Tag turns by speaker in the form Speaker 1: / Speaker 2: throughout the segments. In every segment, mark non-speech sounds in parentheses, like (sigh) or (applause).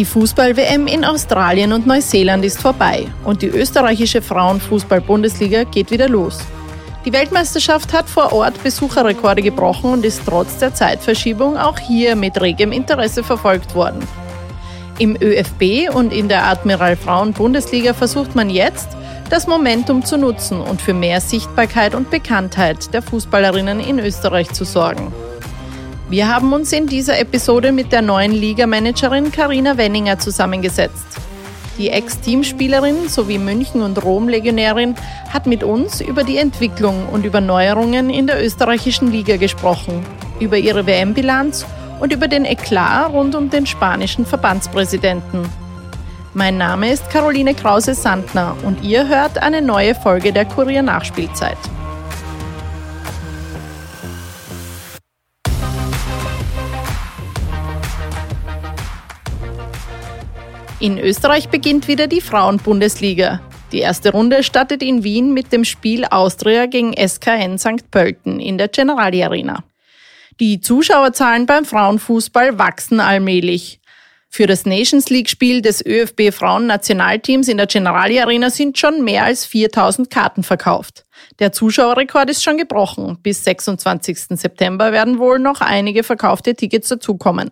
Speaker 1: Die Fußball-WM in Australien und Neuseeland ist vorbei und die österreichische Frauenfußball-Bundesliga geht wieder los. Die Weltmeisterschaft hat vor Ort Besucherrekorde gebrochen und ist trotz der Zeitverschiebung auch hier mit regem Interesse verfolgt worden. Im ÖFB und in der Admiral Frauen Bundesliga versucht man jetzt, das Momentum zu nutzen und für mehr Sichtbarkeit und Bekanntheit der Fußballerinnen in Österreich zu sorgen. Wir haben uns in dieser Episode mit der neuen Ligamanagerin Karina Wenninger zusammengesetzt. Die Ex-Teamspielerin sowie München- und Rom-Legionärin hat mit uns über die Entwicklung und über Neuerungen in der österreichischen Liga gesprochen, über ihre WM-Bilanz und über den Eklat rund um den spanischen Verbandspräsidenten. Mein Name ist Caroline Krause-Sandner und ihr hört eine neue Folge der Kurier Nachspielzeit. In Österreich beginnt wieder die Frauenbundesliga. Die erste Runde startet in Wien mit dem Spiel Austria gegen SKN St. Pölten in der Generali Arena. Die Zuschauerzahlen beim Frauenfußball wachsen allmählich. Für das Nations League-Spiel des ÖFB Frauennationalteams in der Generali Arena sind schon mehr als 4000 Karten verkauft. Der Zuschauerrekord ist schon gebrochen. Bis 26. September werden wohl noch einige verkaufte Tickets dazukommen.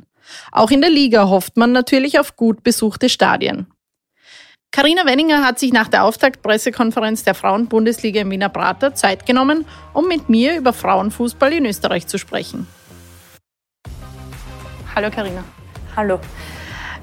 Speaker 1: Auch in der Liga hofft man natürlich auf gut besuchte Stadien. Karina Wenninger hat sich nach der Auftaktpressekonferenz der Frauenbundesliga im Wiener Prater Zeit genommen, um mit mir über Frauenfußball in Österreich zu sprechen. Hallo Karina.
Speaker 2: Hallo.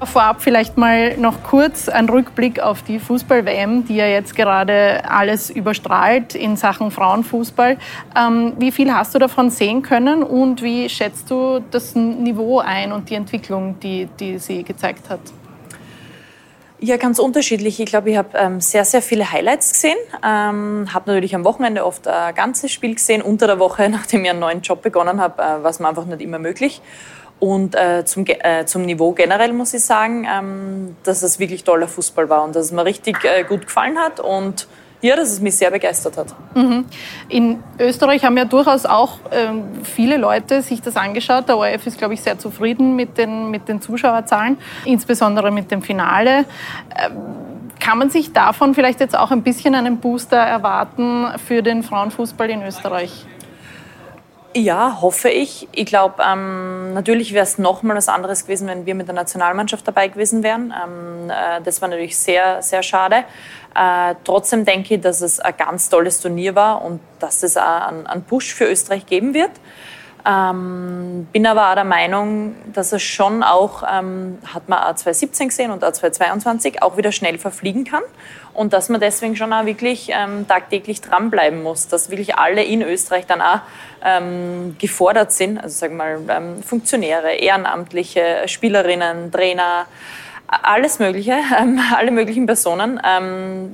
Speaker 1: Vorab vielleicht mal noch kurz ein Rückblick auf die Fußball-WM, die ja jetzt gerade alles überstrahlt in Sachen Frauenfußball. Ähm, wie viel hast du davon sehen können und wie schätzt du das Niveau ein und die Entwicklung, die, die sie gezeigt hat?
Speaker 2: Ja, ganz unterschiedlich. Ich glaube, ich habe ähm, sehr, sehr viele Highlights gesehen. Ähm, habe natürlich am Wochenende oft ein ganzes Spiel gesehen. Unter der Woche, (laughs) nachdem ich einen neuen Job begonnen habe, äh, war es mir einfach nicht immer möglich. Und äh, zum, äh, zum Niveau generell muss ich sagen, ähm, dass es wirklich toller Fußball war und dass es mir richtig äh, gut gefallen hat und ja, dass es mich sehr begeistert hat.
Speaker 1: Mhm. In Österreich haben ja durchaus auch ähm, viele Leute sich das angeschaut. Der ORF ist, glaube ich, sehr zufrieden mit den, mit den Zuschauerzahlen, insbesondere mit dem Finale. Ähm, kann man sich davon vielleicht jetzt auch ein bisschen einen Booster erwarten für den Frauenfußball in Österreich?
Speaker 2: Ja, hoffe ich. Ich glaube, ähm, natürlich wäre es nochmal was anderes gewesen, wenn wir mit der Nationalmannschaft dabei gewesen wären. Ähm, äh, das war natürlich sehr, sehr schade. Äh, trotzdem denke ich, dass es ein ganz tolles Turnier war und dass es einen, einen Push für Österreich geben wird. Ähm, bin aber auch der Meinung, dass es schon auch, ähm, hat man auch 2017 gesehen und auch 2022, auch wieder schnell verfliegen kann. Und dass man deswegen schon auch wirklich ähm, tagtäglich dranbleiben muss, dass wirklich alle in Österreich dann auch ähm, gefordert sind, also sagen wir mal ähm, Funktionäre, Ehrenamtliche, Spielerinnen, Trainer, alles Mögliche, ähm, (laughs) alle möglichen Personen,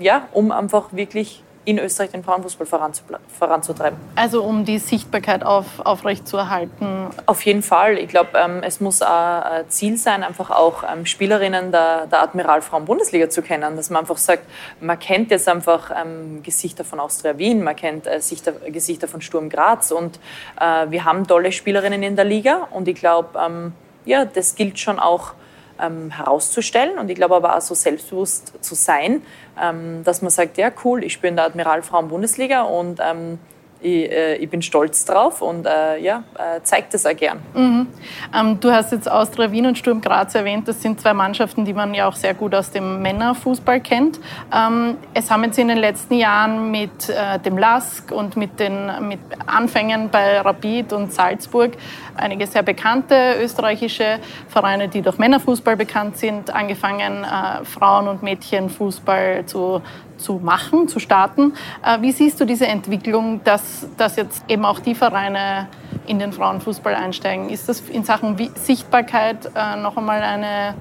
Speaker 2: ja, um einfach wirklich in Österreich den Frauenfußball voranzutreiben.
Speaker 1: Also um die Sichtbarkeit auf, aufrechtzuerhalten?
Speaker 2: Auf jeden Fall. Ich glaube, ähm, es muss ein Ziel sein, einfach auch ähm, Spielerinnen der, der Admiral Frauen-Bundesliga zu kennen. Dass man einfach sagt, man kennt jetzt einfach ähm, Gesichter von Austria Wien, man kennt äh, Sichter, Gesichter von Sturm Graz und äh, wir haben tolle Spielerinnen in der Liga und ich glaube, ähm, ja, das gilt schon auch ähm, herauszustellen. Und ich glaube aber auch so selbstbewusst zu sein, ähm, dass man sagt, ja cool, ich bin der Admiral Frauen Bundesliga und ähm, ich, äh, ich, bin stolz drauf und äh, ja, äh, zeigt das auch gern.
Speaker 1: Mhm. Ähm, du hast jetzt Austria Wien und Sturm Graz erwähnt. Das sind zwei Mannschaften, die man ja auch sehr gut aus dem Männerfußball kennt. Ähm, es haben jetzt in den letzten Jahren mit äh, dem LASK und mit den mit Anfängen bei Rapid und Salzburg einige sehr bekannte österreichische Vereine, die durch Männerfußball bekannt sind, angefangen, äh, Frauen- und Mädchenfußball zu zu machen, zu starten. Äh, wie siehst du diese Entwicklung, dass, dass jetzt eben auch die Vereine in den Frauenfußball einsteigen? Ist das in Sachen Sichtbarkeit äh, noch einmal eine,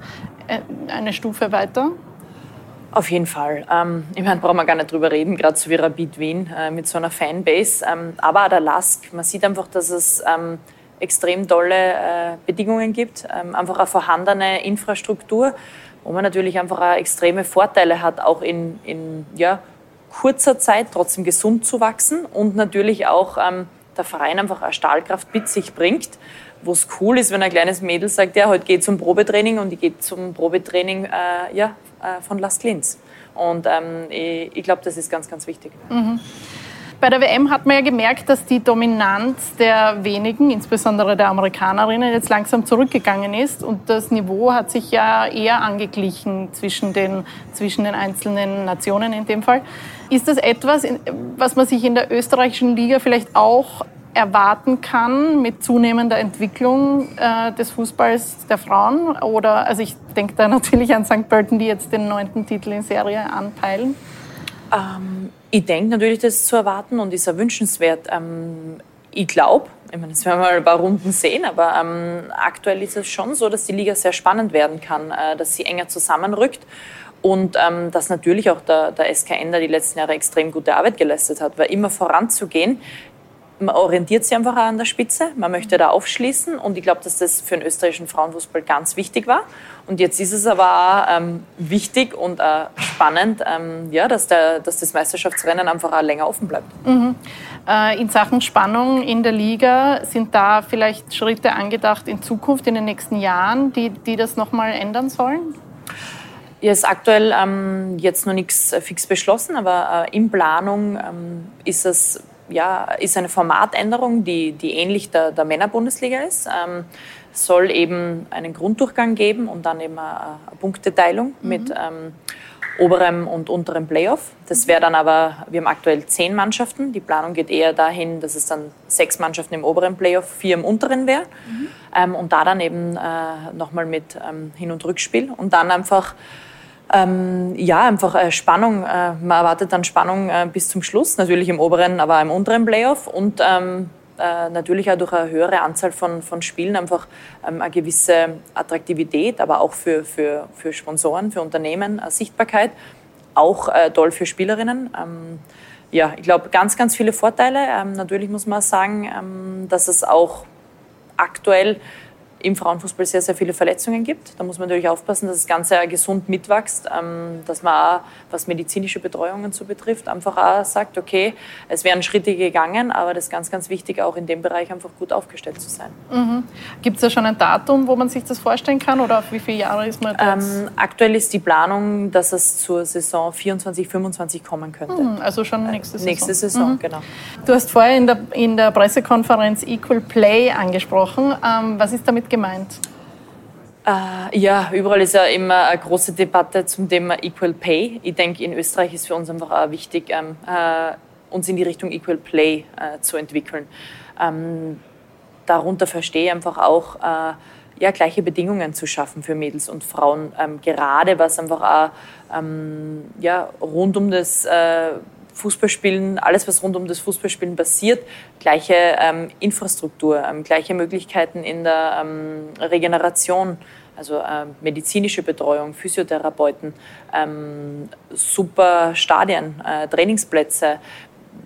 Speaker 1: äh, eine Stufe weiter?
Speaker 2: Auf jeden Fall. Ähm, ich meine, brauchen wir gar nicht drüber reden, gerade so wie Rapid Wien mit so einer Fanbase. Ähm, aber der Lask, man sieht einfach, dass es ähm, extrem tolle Bedingungen gibt, einfach eine vorhandene Infrastruktur, wo man natürlich einfach auch extreme Vorteile hat, auch in, in ja, kurzer Zeit trotzdem gesund zu wachsen und natürlich auch ähm, der Verein einfach eine Stahlkraft mit sich bringt, wo es cool ist, wenn ein kleines Mädel sagt, ja, heute geht zum Probetraining und ich gehe zum Probetraining äh, ja, äh, von Las Klins. Und ähm, ich, ich glaube, das ist ganz, ganz wichtig.
Speaker 1: Mhm. Bei der WM hat man ja gemerkt, dass die Dominanz der wenigen, insbesondere der Amerikanerinnen, jetzt langsam zurückgegangen ist. Und das Niveau hat sich ja eher angeglichen zwischen den, zwischen den einzelnen Nationen in dem Fall. Ist das etwas, was man sich in der österreichischen Liga vielleicht auch erwarten kann mit zunehmender Entwicklung äh, des Fußballs der Frauen? Oder, also ich denke da (laughs) natürlich an St. Pölten, die jetzt den neunten Titel in Serie anpeilen.
Speaker 2: Ähm, ich denke natürlich, das ist zu erwarten und ist auch wünschenswert. Ähm, ich glaube, ich meine, das werden wir mal ein paar Runden sehen, aber ähm, aktuell ist es schon so, dass die Liga sehr spannend werden kann, äh, dass sie enger zusammenrückt und ähm, dass natürlich auch der, der SKN da die letzten Jahre extrem gute Arbeit geleistet hat, weil immer voranzugehen man orientiert sich einfach an der Spitze, man möchte da aufschließen und ich glaube, dass das für den österreichischen Frauenfußball ganz wichtig war. Und jetzt ist es aber auch ähm, wichtig und äh, spannend, ähm, ja, dass, der, dass das Meisterschaftsrennen einfach auch länger offen bleibt.
Speaker 1: Mhm. Äh, in Sachen Spannung in der Liga sind da vielleicht Schritte angedacht in Zukunft, in den nächsten Jahren, die, die das nochmal ändern sollen?
Speaker 2: Ja, ist aktuell ähm, jetzt noch nichts fix beschlossen, aber äh, in Planung ähm, ist es ja, ist eine Formatänderung, die, die ähnlich der, der Männerbundesliga ist. Ähm, soll eben einen Grunddurchgang geben und dann eben eine, eine Punkteteilung mhm. mit ähm, oberem und unterem Playoff. Das wäre dann aber, wir haben aktuell zehn Mannschaften. Die Planung geht eher dahin, dass es dann sechs Mannschaften im oberen Playoff, vier im unteren wären. Mhm. Ähm, und da dann eben äh, nochmal mit ähm, Hin- und Rückspiel und dann einfach ähm, ja, einfach äh, Spannung. Äh, man erwartet dann Spannung äh, bis zum Schluss, natürlich im oberen, aber im unteren Playoff und ähm, äh, natürlich auch durch eine höhere Anzahl von, von Spielen einfach ähm, eine gewisse Attraktivität, aber auch für, für, für Sponsoren, für Unternehmen, Sichtbarkeit. Auch äh, toll für Spielerinnen. Ähm, ja, ich glaube, ganz, ganz viele Vorteile. Ähm, natürlich muss man sagen, ähm, dass es auch aktuell im Frauenfußball sehr, sehr viele Verletzungen gibt. Da muss man natürlich aufpassen, dass das Ganze gesund mitwächst, ähm, dass man auch, was medizinische Betreuungen so betrifft, einfach auch sagt, okay, es werden Schritte gegangen, aber das ist ganz, ganz wichtig, auch in dem Bereich einfach gut aufgestellt zu sein.
Speaker 1: Mhm. Gibt es da schon ein Datum, wo man sich das vorstellen kann oder auf wie viele Jahre ist man
Speaker 2: jetzt? Ähm, aktuell ist die Planung, dass es zur Saison 24, 25 kommen könnte.
Speaker 1: Mhm, also schon nächste Saison.
Speaker 2: Nächste Saison, mhm. genau.
Speaker 1: Du hast vorher in der, in der Pressekonferenz Equal Play angesprochen. Ähm, was ist damit gemeint?
Speaker 2: Äh, ja, überall ist ja immer eine große Debatte zum Thema Equal Pay. Ich denke, in Österreich ist für uns einfach auch wichtig, ähm, äh, uns in die Richtung Equal Play äh, zu entwickeln. Ähm, darunter verstehe ich einfach auch, äh, ja, gleiche Bedingungen zu schaffen für Mädels und Frauen, ähm, gerade was einfach auch ähm, ja, rund um das äh, Fußballspielen, alles was rund um das Fußballspielen passiert, gleiche ähm, Infrastruktur, ähm, gleiche Möglichkeiten in der ähm, Regeneration, also ähm, medizinische Betreuung, Physiotherapeuten, ähm, super Stadien, äh, Trainingsplätze,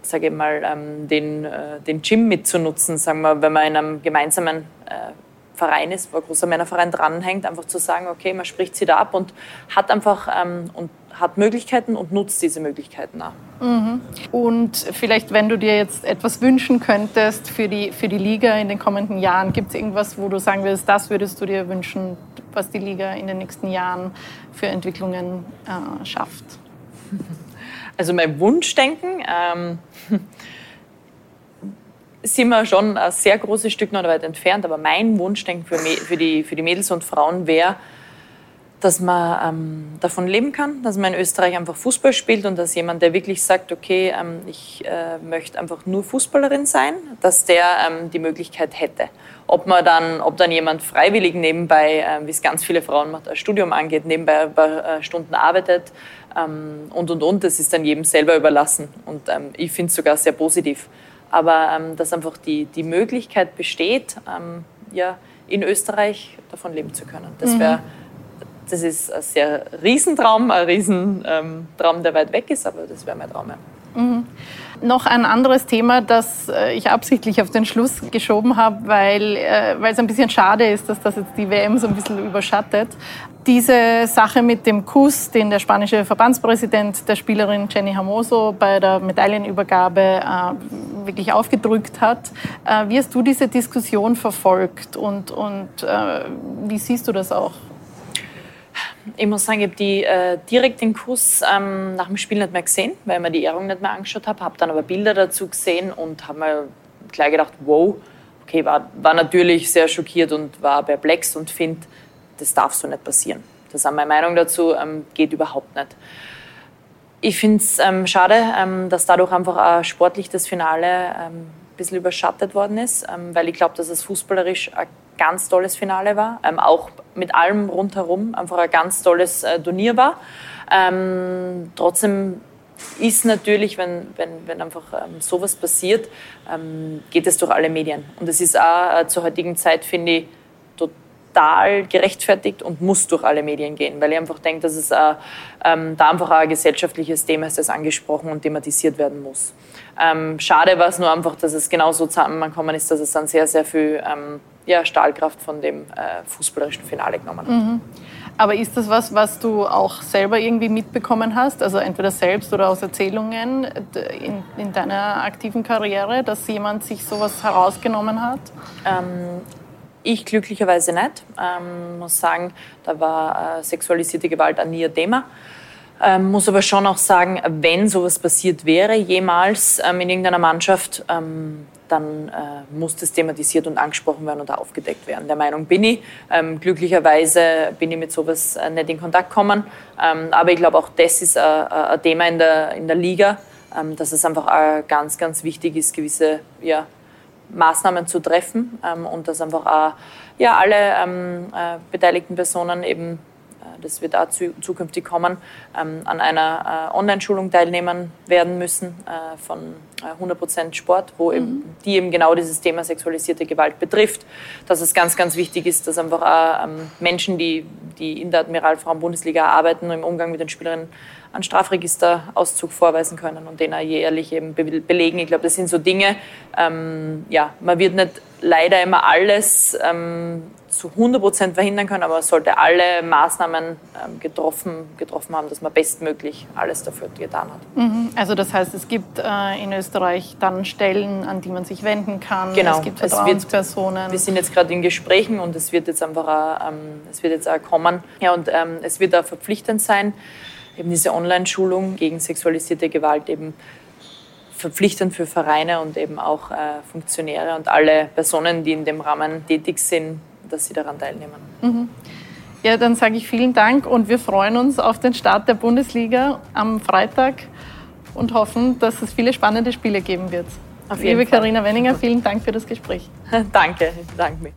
Speaker 2: sage ich mal, ähm, den, äh, den Gym mitzunutzen, sagen wir, wenn man in einem gemeinsamen äh, Verein ist, wo ein großer Männerverein dranhängt, einfach zu sagen, okay, man spricht sie da ab und hat einfach und hat Möglichkeiten und nutzt diese Möglichkeiten auch.
Speaker 1: Mhm. Und vielleicht, wenn du dir jetzt etwas wünschen könntest für die, für die Liga in den kommenden Jahren, gibt es irgendwas, wo du sagen würdest, das würdest du dir wünschen, was die Liga in den nächsten Jahren für Entwicklungen äh, schafft?
Speaker 2: Also mein Wunschdenken, ähm, sind wir schon ein sehr großes Stück noch weit entfernt, aber mein Wunschdenken für, für, die, für die Mädels und Frauen wäre, dass man ähm, davon leben kann, dass man in Österreich einfach Fußball spielt und dass jemand, der wirklich sagt, okay, ähm, ich äh, möchte einfach nur Fußballerin sein, dass der ähm, die Möglichkeit hätte. Ob man dann, ob dann jemand freiwillig nebenbei, äh, wie es ganz viele Frauen macht, ein Studium angeht, nebenbei ein paar äh, Stunden arbeitet ähm, und und und, das ist dann jedem selber überlassen. Und ähm, ich finde es sogar sehr positiv. Aber ähm, dass einfach die, die Möglichkeit besteht, ja, in Österreich davon leben zu können. Das wäre mhm das ist ein sehr Riesentraum, ein Riesentraum, ähm, der weit weg ist, aber das wäre mein Traum.
Speaker 1: Mhm. Noch ein anderes Thema, das äh, ich absichtlich auf den Schluss geschoben habe, weil, äh, weil es ein bisschen schade ist, dass das jetzt die WM so ein bisschen überschattet. Diese Sache mit dem Kuss, den der spanische Verbandspräsident der Spielerin Jenny Hermoso bei der Medaillenübergabe äh, wirklich aufgedrückt hat. Äh, wie hast du diese Diskussion verfolgt und, und äh, wie siehst du das auch?
Speaker 2: Ich muss sagen, ich habe die, äh, direkt den Kuss ähm, nach dem Spiel nicht mehr gesehen, weil ich mir die Ehrung nicht mehr angeschaut habe. Habe dann aber Bilder dazu gesehen und habe mir gleich gedacht, wow, okay, war, war natürlich sehr schockiert und war perplex und finde, das darf so nicht passieren. Das ist meine Meinung dazu, ähm, geht überhaupt nicht. Ich finde es ähm, schade, ähm, dass dadurch einfach auch sportlich das Finale ähm, bisschen überschattet worden ist, ähm, weil ich glaube, dass es fußballerisch ein ganz tolles Finale war, ähm, auch mit allem rundherum einfach ein ganz tolles äh, Turnier war. Ähm, trotzdem ist natürlich, wenn, wenn, wenn einfach ähm, sowas passiert, ähm, geht es durch alle Medien. Und es ist auch äh, zur heutigen Zeit, finde ich, total gerechtfertigt und muss durch alle Medien gehen, weil ich einfach denke, dass es äh, ähm, da einfach ein gesellschaftliches Thema ist, das angesprochen und thematisiert werden muss. Ähm, schade war es nur einfach, dass es genauso zusammengekommen ist, dass es dann sehr, sehr viel ähm, ja, Stahlkraft von dem äh, fußballerischen Finale genommen hat. Mhm.
Speaker 1: Aber ist das was, was du auch selber irgendwie mitbekommen hast, also entweder selbst oder aus Erzählungen in, in deiner aktiven Karriere, dass jemand sich sowas herausgenommen hat?
Speaker 2: Ähm, ich glücklicherweise nicht. Ähm, muss sagen, da war äh, sexualisierte Gewalt nie ein Thema. Ähm, muss aber schon auch sagen, wenn sowas passiert wäre, jemals ähm, in irgendeiner Mannschaft, ähm, dann äh, muss das thematisiert und angesprochen werden und aufgedeckt werden. Der Meinung bin ich. Ähm, glücklicherweise bin ich mit sowas äh, nicht in Kontakt gekommen. Ähm, aber ich glaube, auch das ist äh, äh, ein Thema in der, in der Liga, ähm, dass es einfach äh, ganz, ganz wichtig ist, gewisse ja, Maßnahmen zu treffen ähm, und dass einfach auch ja, alle ähm, äh, beteiligten Personen eben das wird auch zukünftig kommen, ähm, an einer äh, Online-Schulung teilnehmen werden müssen äh, von 100% äh, Sport, wo mhm. eben, die eben genau dieses Thema sexualisierte Gewalt betrifft. Dass es ganz, ganz wichtig ist, dass einfach auch ähm, Menschen, die, die in der Admiralfrauen-Bundesliga arbeiten, im Umgang mit den Spielerinnen einen Strafregisterauszug vorweisen können und den auch jährlich eben belegen. Ich glaube, das sind so Dinge, ähm, ja, man wird nicht leider immer alles ähm, zu 100 Prozent verhindern können, aber man sollte alle Maßnahmen ähm, getroffen, getroffen haben, dass man bestmöglich alles dafür getan hat.
Speaker 1: Mhm. Also das heißt, es gibt äh, in Österreich dann Stellen, an die man sich wenden kann.
Speaker 2: Genau.
Speaker 1: Es gibt Vertrauenspersonen.
Speaker 2: Wird, wir sind jetzt gerade in Gesprächen und es wird jetzt einfach auch, ähm, es wird jetzt auch kommen. Ja, und ähm, es wird auch verpflichtend sein, eben diese Online-Schulung gegen sexualisierte Gewalt eben verpflichtend für Vereine und eben auch äh, Funktionäre und alle Personen, die in dem Rahmen tätig sind, dass sie daran teilnehmen.
Speaker 1: Mhm. Ja, dann sage ich vielen Dank und wir freuen uns auf den Start der Bundesliga am Freitag und hoffen, dass es viele spannende Spiele geben wird. Auf Liebe Karina Wenninger, vielen Dank für das Gespräch. (laughs)
Speaker 2: danke, danke.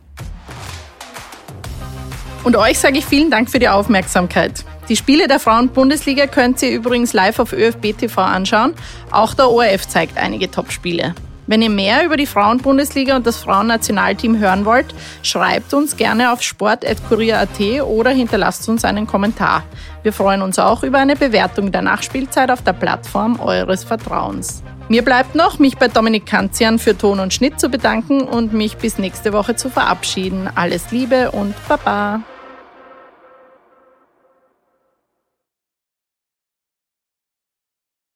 Speaker 1: Und euch sage ich vielen Dank für die Aufmerksamkeit. Die Spiele der Frauen-Bundesliga könnt ihr übrigens live auf ÖFB TV anschauen. Auch der ORF zeigt einige Top-Spiele. Wenn ihr mehr über die Frauen-Bundesliga und das Frauennationalteam hören wollt, schreibt uns gerne auf sport.kurier.at oder hinterlasst uns einen Kommentar. Wir freuen uns auch über eine Bewertung der Nachspielzeit auf der Plattform eures Vertrauens. Mir bleibt noch, mich bei Dominik Kanzian für Ton und Schnitt zu bedanken und mich bis nächste Woche zu verabschieden. Alles Liebe und Baba!